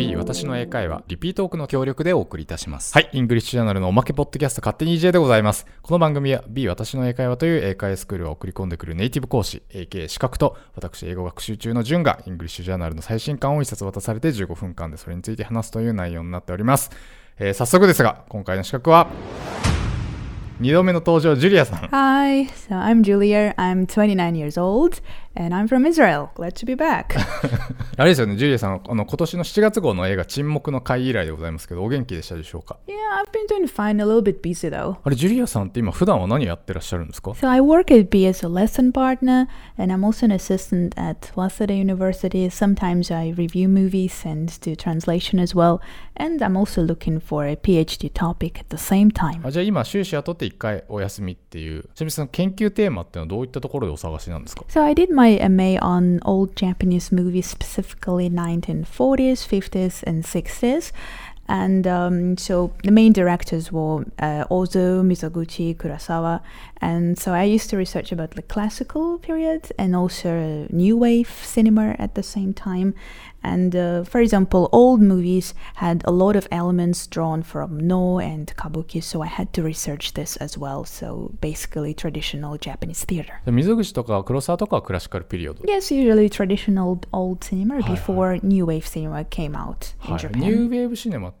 B 私の英会話リピートークの協力でお送りいたします。はい、イングリッシュジャーナルのおまけポッドキャスト勝手に EJ でございます。この番組は B 私の英会話という英会話スクールを送り込んでくるネイティブ講師、AK 資格と私英語学習中の順がイングリッシュジャーナルの最新刊を一冊渡されて15分間でそれについて話すという内容になっております。えー早速ですが、今回の資格は、2度目の登場、ジュリアさん。Hi, so I'm Julia. I'm 29 years old and I'm from Israel. Glad to be back. あれですよね、ジュリアさん、あの今年の7月号の映画、沈黙の会以来でございますけど、お元気でしたでしょうか yeah, I've been doing fine, a little bit busy though. あれ、ジュリアさんって今、普段は何やってらっしゃるんですか So I work at B as a lesson partner and I'm also an assistant at Waseda University. Sometimes I review movies and do translation as well. And I'm also looking for a PhD topic at the same time. あじゃあ今、修士雇って1回お休みっていう、ちなみにその研究テーマっていうのはどういったところでお探しなんですか So I did my MA on old Japanese movies, specifically 1940s, 50s, and 60s. And um, so the main directors were uh, Ozu, Mizoguchi, Kurosawa. And so I used to research about the classical period and also new wave cinema at the same time. And uh, for example, old movies had a lot of elements drawn from no and kabuki, so I had to research this as well. So basically, traditional Japanese theater. Yes, usually traditional old cinema before new wave cinema came out in Japan. New wave cinema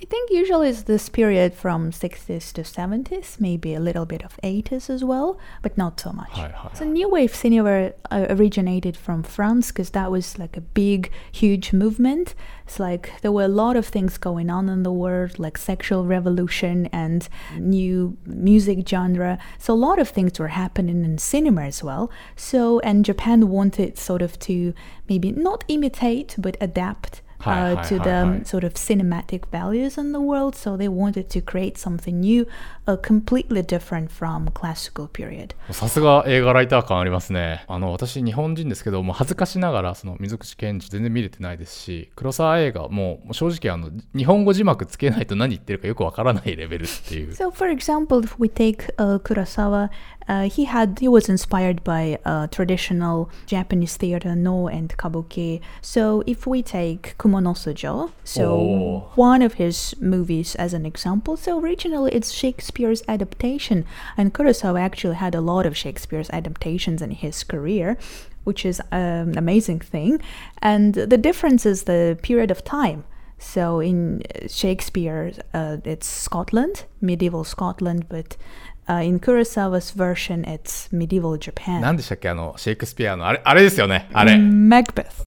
I think usually it's this period from 60s to 70s, maybe a little bit of 80s as well, but not so much. So new wave cinema uh, originated from France because that was like a big, huge movement. It's like there were a lot of things going on in the world, like sexual revolution and new music genre. So a lot of things were happening in cinema as well. So and Japan wanted sort of to maybe not imitate but adapt. Uh, to the sort of cinematic values in the world, so they wanted to create something new, uh, completely different from classical period. さすが映画ライター感ありますね。あの、私日本人ですけど、もう恥ずかしながら、その水口健二全然見れてないですし、黒沢映画もう正直あの、日本語字幕つけないと何言ってるかよくわからないレベルっていう。So, for example, if we take uh, Kurosawa, uh, he had he was inspired by uh, traditional Japanese theater, No and Kabuki. So, if we take Kumonosujo, so Oh. one of his movies as an example, so originally it's Shakespeare's adaptation, and Kurosawa actually had a lot of Shakespeare's adaptations in his career. Which is an amazing thing. And the difference is the period of time. So in Shakespeare, uh, it's Scotland, medieval Scotland, but uh, in Kurosawa's version, it's medieval Japan. 何でしたっけあの、シェイクスピアの、あれ、あれですよね。あれ。 Macbeth.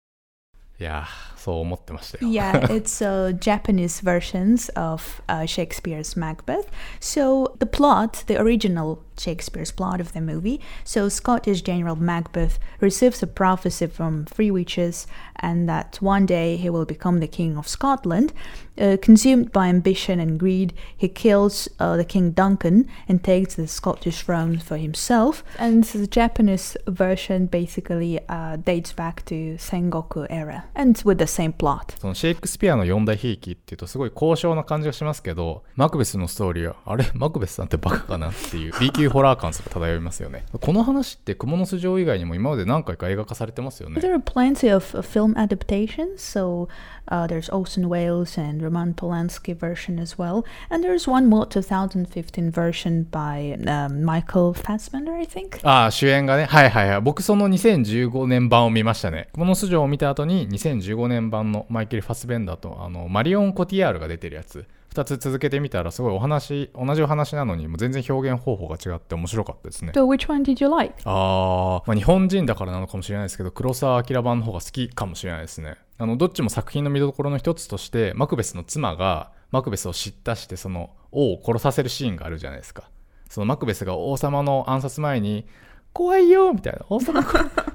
いやー、そう思ってましたよ。 Yeah, it's uh, Japanese versions of uh, Shakespeare's Macbeth. So the plot, the original Shakespeare's plot of the movie. So Scottish General Macbeth receives a prophecy from three witches, and that one day he will become the king of Scotland. Uh, consumed by ambition and greed, he kills uh, the king Duncan and takes the Scottish throne for himself. And the Japanese version basically uh, dates back to Sengoku era, and with the same plot. そのシェイクスピアの四大悲劇っていうとすごい高尚な感じがしますけど、マクベスのストーリーは、あれマクベスさんってバカかなっていう B 級 ホラー感すら漂いますよね。この話って蜘蛛の巣城以外にも今まで何回か映画化されてますよね。There are plenty of uh, film adaptations. So uh, there's Orson Welles and Roman Polanski version as well, and there's one more 2015 version by um, Michael Fassbender, I think. ああ、主演がね。はいはいはい。僕その2015年版を見ましたね。蜘蛛の巣城を見た後に2015年版のマイケル・ファスベンダーとあのマリオン・コティアールが出てるやつ。2つ続けてみたらすごいお話、同じお話なのにもう全然表現方法が違って面白かったですね。So which one did you like? あー、まあ、日本人だからなのかもしれないですけど、黒澤明版の方が好きかもしれないですね。あの、どっちも作品の見どころの一つとして、マクベスの妻が、マクベスを叱咤して、その、王を殺させるシーンがあるじゃないですか。そのマクベスが王様の暗殺前に、怖いよみたいな。王様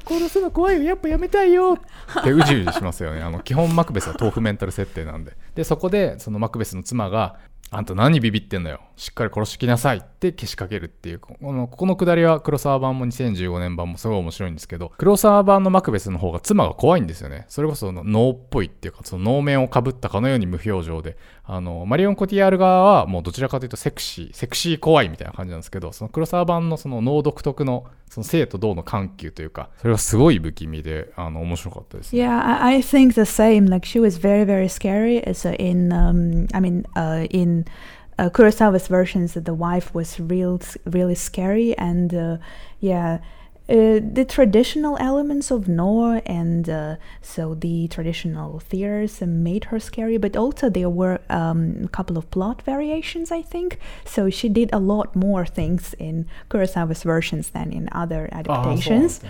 殺すの怖いよやっぱやめたいよってうじうじしますよね。あの、基本マクベスは豆腐メンタル設定なんで。で、そこで、そのマクベスの妻が、あんた何ビビってんだよ。しっかり殺しきなさいってけしかけるっていう。このここのくだりは黒沢版も2015年版もすごい面白いんですけど、黒沢版のマクベスの方が妻が怖いんですよね。それこそ脳っぽいっていうか、その能面をかぶったかのように無表情で。あの、マリオン・コティアール側はもうどちらかというとセクシー、セクシー怖いみたいな感じなんですけど、その黒沢版のその脳独特のその生と動の緩急というか、それがすごい不気味で、あの、面白かったです、ね。Yeah, I, think the same. Like she was very, very scary. As uh, in, um, I mean, uh, in in uh, Kurosawa's versions, the wife was real, really scary, and uh, yeah. Uh, the traditional elements of Noh and uh, so the traditional fears made her scary, but also there were um, a couple of plot variations, I think. So she did a lot more things in Kurosawa's versions than in other ah, adaptations.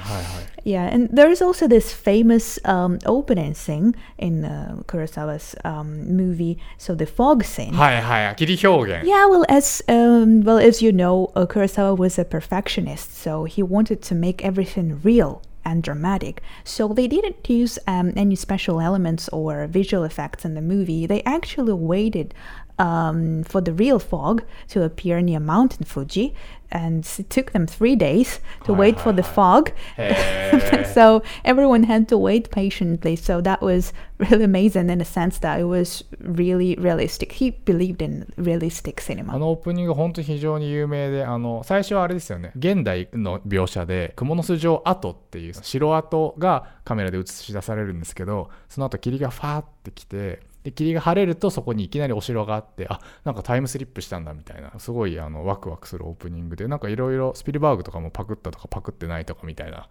Yeah, and there is also this famous um, opening scene in uh, Kurosawa's um, movie, so the fog scene. はいはい。切り表現。 Yeah, well, as um, well as you know, uh, Kurosawa was a perfectionist, so he wanted to make everything real and dramatic. So they didn't use um, any special elements or visual effects in the movie. They actually waited um, for the real fog to appear near Mountain Fuji. And it took them three days to hi, wait hi, for hi. the fog. Hey. so everyone had to wait patiently. So that was really amazing in a sense that it was really realistic. He believed in realistic cinema. あのオープニング本当非常に有名で、あの最初はあれですよね。現代の描写で、蜘蛛の巣状跡っていう城跡がカメラで映し出されるんですけど、その後霧がファーってきて、で、霧が晴れるとそこにいきなりお城があって、あ、なんかタイムスリップしたんだみたいな、すごいあのワクワクするオープニングで、なんかいろいろスピルバーグとかもパクったとかパクってないとかみたいな、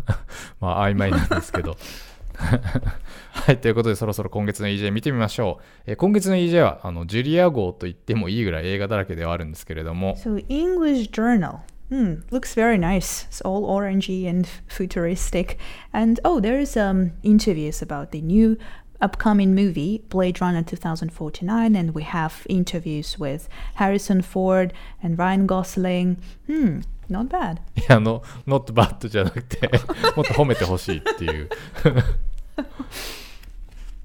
まあ曖昧なんですけど。はい、ということでそろそろ今月の EJ 見てみましょう。えー今月の EJ はあのジュリア号と言ってもいいぐらい映画だらけではあるんですけれども、So English journal. Mm, looks very nice. It's all orangey and futuristic. And oh, there's um interviews about the new upcoming movie Blade Runner 2049 and we have interviews with Harrison Ford and Ryan Gosling. Hmm, not bad. いやあの、not bad じゃなくて、もっと褒めてほしいっていう。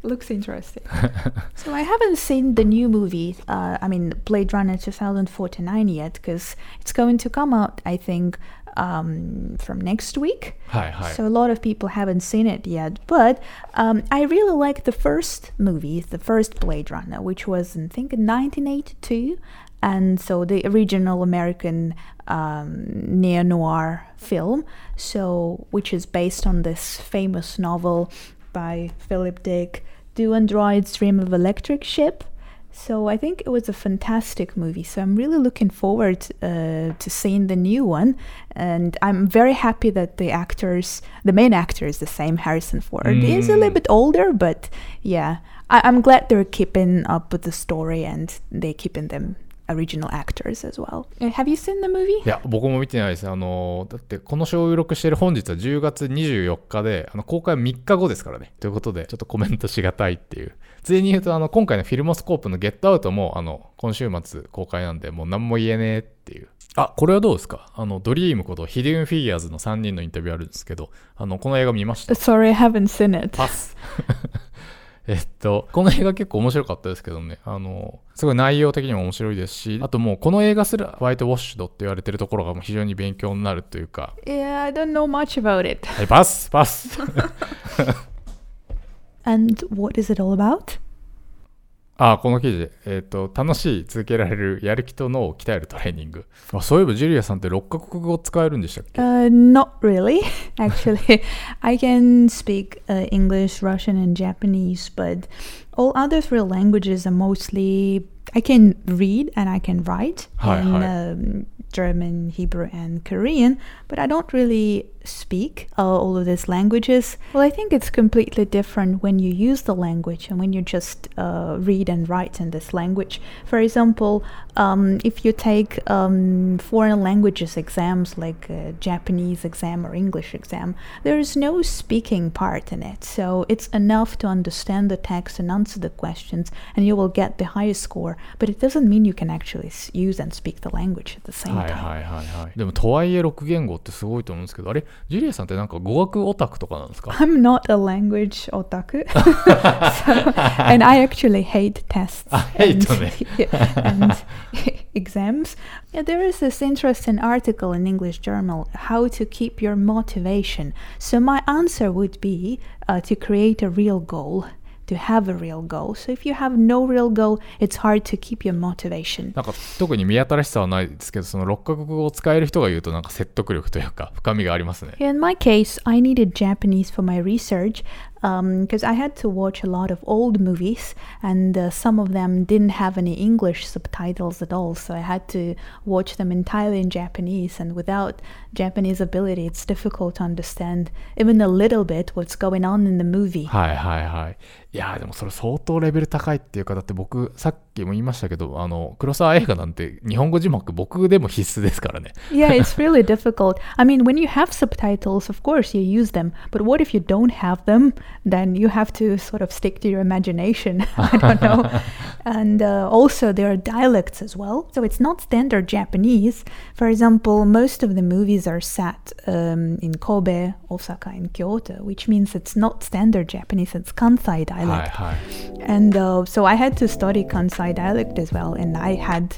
Looks interesting. so I haven't seen the new movie, uh, I mean Blade Runner 2049 yet, because it's going to come out, I think, um, from next week. Hi, hi. So a lot of people haven't seen it yet, but um, I really like the first movie, the first Blade Runner, which was, I think, 1982 and so the original American um, neo noir film, so which is based on this famous novel by Philip Dick, do Androids Dream of Electric Sheep? So I think it was a fantastic movie. So I'm really looking forward uh, to seeing the new one, and I'm very happy that the actors, the main actor, is the same. Harrison Ford He's a little Mm. bit older, but yeah, I- I'm glad they're keeping up with the story and they're keeping them original actors as well. Uh, have you seen the movie? いや、僕も見てないです。あの、だって、この収録してる本日は10月24日で、あの、公開は3日後ですからね。ということで、ちょっとコメントしがたいっていう。ついに言うと、あの、今回のフィルモスコープのゲットアウトも、あの、今週末公開なんで、もう何も言えねえっていう。あ、これはどうですか？あの、ドリームことヒデウンフィギュアーズの3人のインタビューあるんですけど、あの、この映画見ました？Uh, Sorry, I haven't seen it. パス。えっと、この映画結構面白かったですけどね、あの、すごい内容的にも面白いですし、あともうこの映画すらホワイトウォッシュドって言われてるところがもう非常に勉強になるというか、Yeah, I don't know much about it. はい、パスパス And what is it all about? あ、この記事、えっと、楽しい、続けられる、やる気と脳を鍛えるトレーニング。あそういえばジュリアさんって6カ国語使えるんでしたっけ Uh, not really, actually. I can speak uh, English, Russian, and Japanese, but all other three languages are mostly. I can read and I can write in. Um, German, Hebrew, and Korean, but I don't really speak uh, all of these languages. Well, I think it's completely different when you use the language and when you just uh, read and write in this language. For example, um, if you take um, foreign languages exams like a Japanese exam or English exam, there is no speaking part in it. So it's enough to understand the text, enunciate answer the questions and you will get the highest score. But it doesn't mean you can actually s- use and speak the language at the same はい time. はいはいはい。でもとはいえ6言語ってすごいと思うんですけど、あれ ジュリアさんってなんか語学オタクとかなんですか I'm not a language otaku. so, and I actually hate tests hate and, them. and exams. Yeah, there is this interesting article in English Journal how to keep your motivation. So my answer would be uh, to create a real goal. To have a real goal. So if you have no real goal, it's hard to keep your motivation. なんか特に見当たらしさはないですけど、その6カ国語を使える人が言うとなんか説得力というか深みがありますね。 In my case, I needed Japanese for my research because I had to watch a lot of old movies, and uh, some of them didn't have any English subtitles at all. So I had to watch them entirely in Japanese, and without Japanese ability, it's difficult to understand even a little bit what's going on in the movie. はいはいはい。 いやーでもそれ相当レベル高いっていうか、だって僕さっきも言いましたけど、あの、黒沢映画なんて日本語字幕僕でも必須ですからね。yeah, it's really difficult. I mean, when you have subtitles, of course you use them, but what if you don't have them? Then you have to sort of stick to your imagination. I don't know. and uh, also, there are dialects as well. So it's not standard Japanese. For example, most of the movies are set um, in Kobe, Osaka, and Kyoto, which means it's not standard Japanese, it's Kansai dialect. はい。 And uh, so I had to study Kansai dialect as well, and I had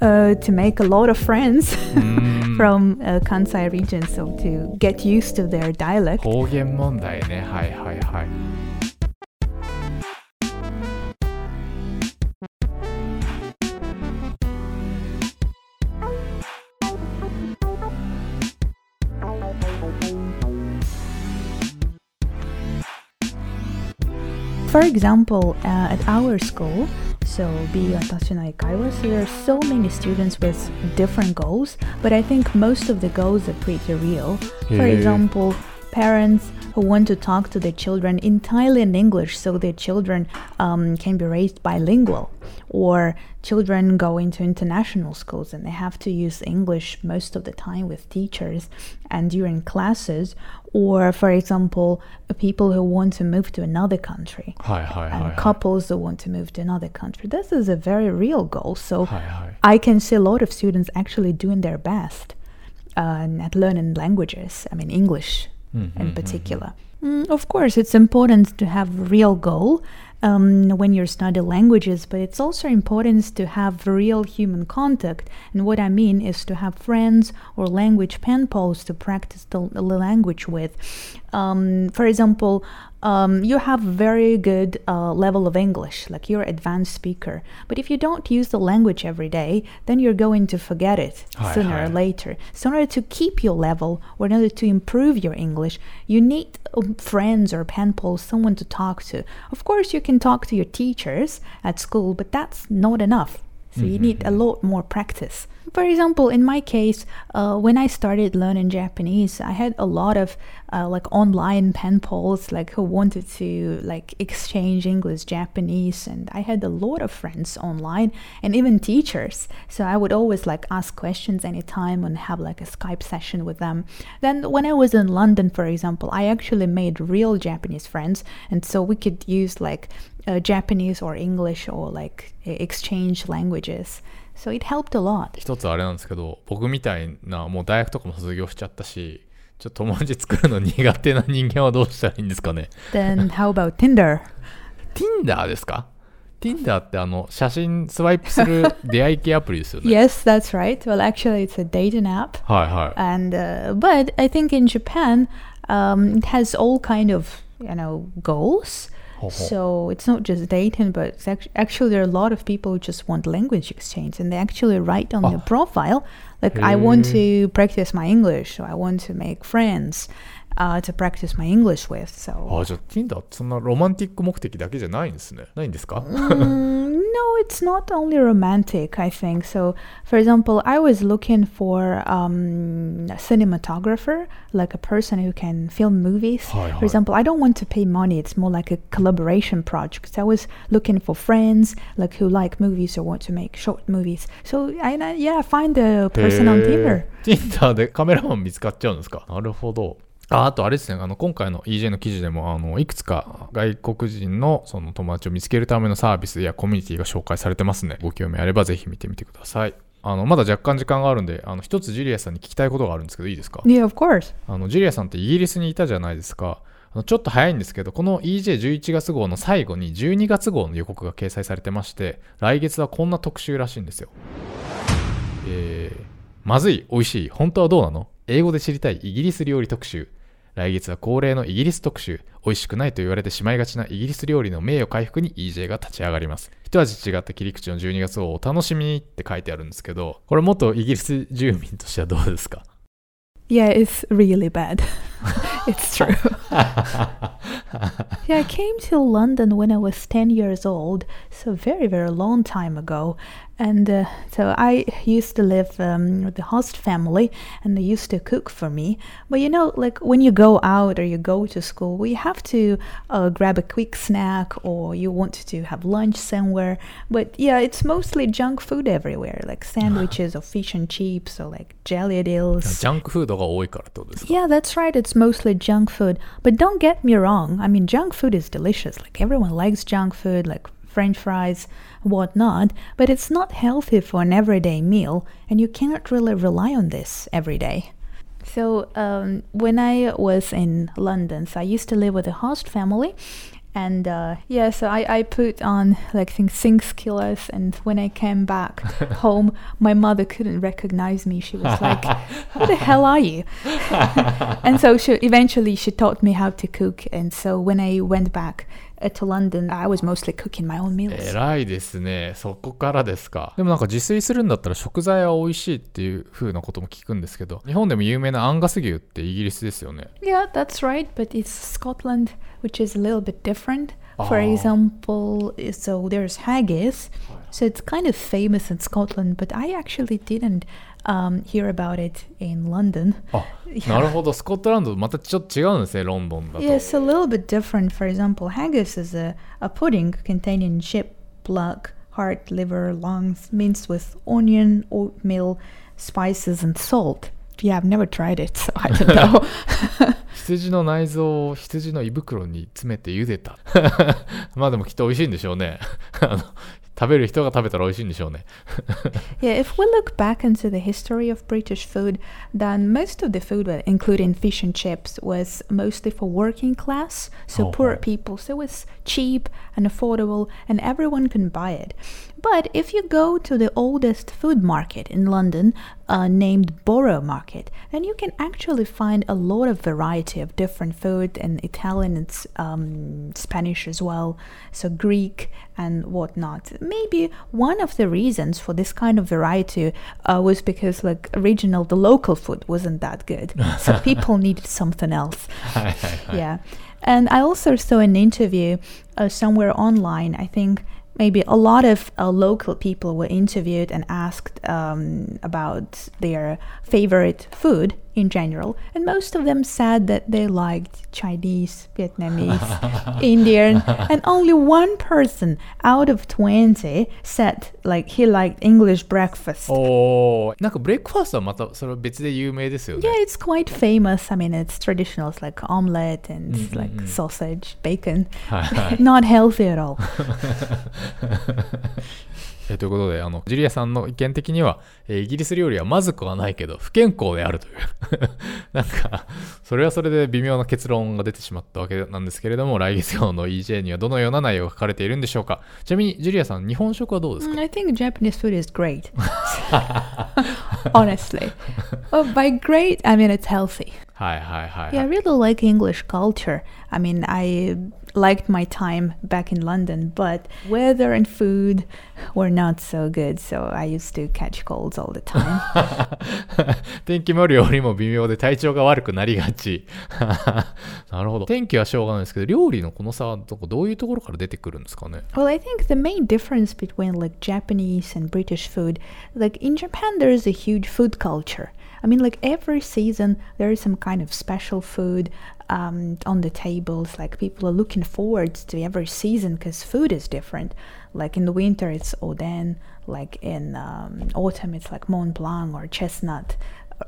uh, to make a lot of friends from uh, Kansai region, so to get used to their dialect. 方言問題ね。はいはいはい。 For example, uh, at our school, so be Watashi no there are so many students with different goals, but I think most of the goals are pretty real. For example, parents who want to talk to their children entirely in English so their children um, can be raised bilingual, or children go into international schools and they have to use English most of the time with teachers and during classes, or for example, people who want to move to another country, hi, hi, hi, couples who want to move to another country. This is a very real goal. So I can see a lot of students actually doing their best. Uh, at learning languages, I mean English in particular. Mm, of course, it's important to have real goal um, when you're studying languages, but it's also important to have real human contact. And what I mean is to have friends or language pen pals to practice the, the language with. Um, for example, um, you have very good uh, level of English, like you're advanced speaker. But if you don't use the language every day, then you're going to forget it Hi, sooner hi. or later. So in order to keep your level or in order to improve your English, you need um, friends or pen pals, someone to talk to. Of course, you can talk to your teachers at school, but that's not enough. So you need a lot more practice. For example, in my case, uh, when I started learning Japanese, I had a lot of uh, like online pen pals, like who wanted to like exchange English Japanese, and I had a lot of friends online and even teachers. So I would always like ask questions anytime and have like a Skype session with them. Then when I was in London, for example, I actually made real Japanese friends, and so we could use like uh, Japanese or English or like e- exchange languages. So it helped a lot. 一つあれなんですけど、僕みたいな、もう大学とかも卒業しちゃったし、ちょっと友達作るの苦手な人間はどうしたらいいんですかね Then how about Tinder? Tinder ですか Tinder ってあの、写真スワイプする出会い系アプリですよね。Yes, that's right. Well, actually, it's a dating app, はいはい。and uh, but I think in Japan, um, it has all kind of you know goals. ほうほう So it's not just dating, but it's act- actually there are a lot of people who just want language exchange, and they actually write on their Oh. profile like, "I want to practice my English," or "I want to make friends." Uh, to practice my English with, so あ、じゃあ Tinder ってそんなロマンティック目的だけじゃないんですね。ないんですか Mm, no, it's not only romantic, I think. So, for example, I was looking for um, a cinematographer, like a person who can film movies. Hi, hi. For example, I don't want to pay money, it's more like a collaboration project. So I was looking for friends like who like movies or want to make short movies. So, I, I- yeah, I find a person on Tinder. へー Tinder でカメラマン見つかっちゃうんですかなるほど。 ああとあれですね、あの今回の EJ の記事でもあのいくつか外国人のその友達を見つけるためのサービスやコミュニティが紹介されてますね。ご興味あればぜひ見てみてください。あのまだ若干時間があるんで、あの一つジュリアさんに聞きたいことがあるんですけど、いいですか？Yeah, of course. あのジュリアさんってイギリスにいたじゃないですか。あのちょっと早いんですけど、この EJ11 月号の最後に12月号の予告が掲載されてまして、来月はこんな特集らしいんですよ。えー、まずい、美味しい、本当はどうなの？英語で知りたいイギリス料理特集。来月は恒例のイギリス特集。美味しくないと言われてしまいがちなイギリス料理の名誉回復に EJ が立ち上がります。一味違った切り口の12月をお楽しみにって書いてあるんですけど、これ元イギリス住民としてはどうですか？Yeah, it's really bad. it's true. yeah, I came to London when I was 10 years old, so very, very long time ago. And uh, so I used to live um, with the host family and they used to cook for me. But you know, like when you go out or you go to school, we have to uh, grab a quick snack or you want to have lunch somewhere. But yeah, it's mostly junk food everywhere, like sandwiches or fish and chips or like jellied eels. Junk food が多いからってことですか Yeah, that's right. It's mostly junk food. But don't get me wrong. I mean, junk food is delicious. Like, everyone likes junk food, like french fries, whatnot. But it's not healthy for an everyday meal, and you cannot really rely on this every day. So, um, when I was in London, so I used to live with a host family. And uh, yeah, so I, I put on like I think six kilos, and when I came back home, my mother couldn't recognize me. She was like, "Who the hell are you?" and so she eventually she taught me how to cook. And so when I went back uh, to London, I was mostly cooking my own meals. 偉いですね。そこからですか。でもなんか自炊するんだったら食材は美味しいっていう風なことも聞くんですけど、日本でも有名なアンガス牛ってイギリスですよね。 Yeah, that's right, but it's Scotland, which is a little bit different. For Oh. example, so there's haggis, so it's kind of famous in Scotland, but I actually didn't um, hear about it in London. あ、なるほど。スコットランドまたちょっと違うんですね、ロンドンだと。 Yes, a little bit different. For example, haggis is a, a pudding containing sheep blood, heart, liver, lungs, minced with onion, oatmeal, spices, and salt. Yeah, I've never tried it, so I don't know. 羊の内臓を羊の胃袋に詰めて茹でた。まあでもきっと美味しいんでしょうね。食べる人が食べたら美味しいんでしょうね。Yeah, if we look back into the history of British food, then most of the food, uh, including fish and chips, was mostly for working class, so Oh, poor oh. people. So it was cheap and affordable, and everyone can buy it. But if you go to the oldest food market in London, uh, named Borough Market, then you can actually find a lot of variety of different food and Italian and um, Spanish as well, so Greek and whatnot. Maybe one of the reasons for this kind of variety uh, was because like original, the local food wasn't that good, so people needed something else. yeah, and I also saw an interview uh, somewhere online. I think maybe a lot of uh, local people were interviewed and asked um, about their favorite food in general. And most of them said that they liked Chinese, Vietnamese, Indian. And only one person out of 20 said like he liked English breakfast. おーなんかブレックファーストはまたそれは別で有名ですよね。 Yeah, it's quite famous. I mean, it's traditional. It's like omelette and Mm, like mm, mm. sausage, bacon. はいはい。 Not healthy at all. えーということで、あの、ジュリアさんの意見的には、えーイギリス料理はまずくはないけど、不健康であるという。なんか、それはそれで微妙な結論が出てしまったわけなんですけれども、来月号の EJ にはどのような内容が書かれているんでしょうか。ちなみに、ジュリアさん、日本食はどうですか？Mm, I think Japanese food is great. Honestly. Well, by great, I mean it's healthy. はいはいはい、Yeah, は I い。really like English culture. I mean, I liked my time back in London, but weather and food were not so good, so I used to catch colds all the time. 天気も料理も微妙で体調が悪くなりがち。なるほど。天気はしょうがないですけど、料理のこの差はどこどういうところから出てくるんですかね Well, I think the main difference between like Japanese and British food, like in Japan, there is a huge food culture. I mean, like every season, there is some kind of special food um, on the tables. Like people are looking forward to every season because food is different. Like in the winter, it's oden. Like in um, autumn, it's like Mont Blanc or chestnut.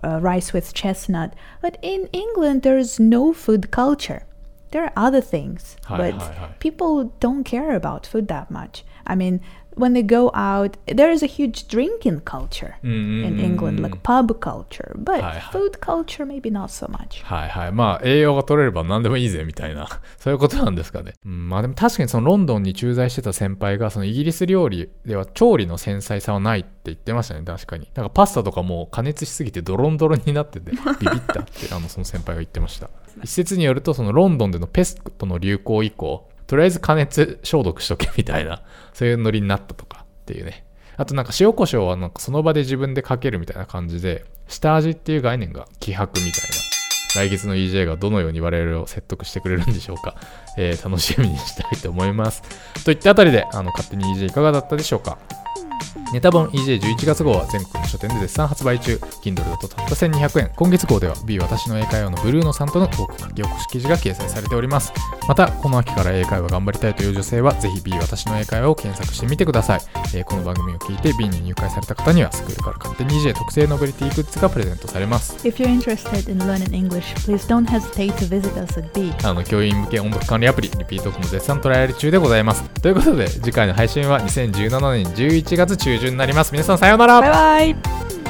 uh, rice with chestnut. But in England, there's no food culture. There are other things, Hi, but hi, hi. people don't care about food that much. I mean, when they go out, there is a huge drinking culture in England, like pub culture, but food culture maybe not so much. はいはい。まあ、栄養が取れれば何でもいいぜみたいな、そういうことなんですかね。うん、まあでも確かにそのロンドンに駐在してた先輩が、そのイギリス料理では調理の繊細さはないって言ってましたね、確かに。なんかパスタとかもう加熱しすぎてドロンドロンになってて、ビビったって、あの、その先輩が言ってました。一説によると、そのロンドンでのペストの流行以降、とりあえず加熱消毒しとけみたいな、そういうノリになったとかっていうね。あとなんか塩コショウはなんかその場で自分でかけるみたいな感じで、下味っていう概念が希薄みたいな。来月の EJ がどのように我々を説得してくれるんでしょうか。えー楽しみにしたいと思います。といったあたりで、あの、勝手に EJ いかがだったでしょうか。ネタ本 EJ11 月号は全国の書店で絶賛発売中。Kindle だとたった1200円。今月号では B 私の英会話のブルーノさんとのトーク書き起こし記事が掲載されております。また、この秋から英会話頑張りたいという女性は、ぜひ B 私の英会話を検索してみてください。えーこの番組を聞いて B に入会された方には、スクールから勝手に EJ 特製ノベリティグッズがプレゼントされます。If you're interested in learning English, please don't hesitate to visit us at B. あの教員向け音読管理アプリ、リピートークも絶賛トライアル中でございます。ということで、次回の配信は2017年11月中旬になります。皆さんさようならバイバイ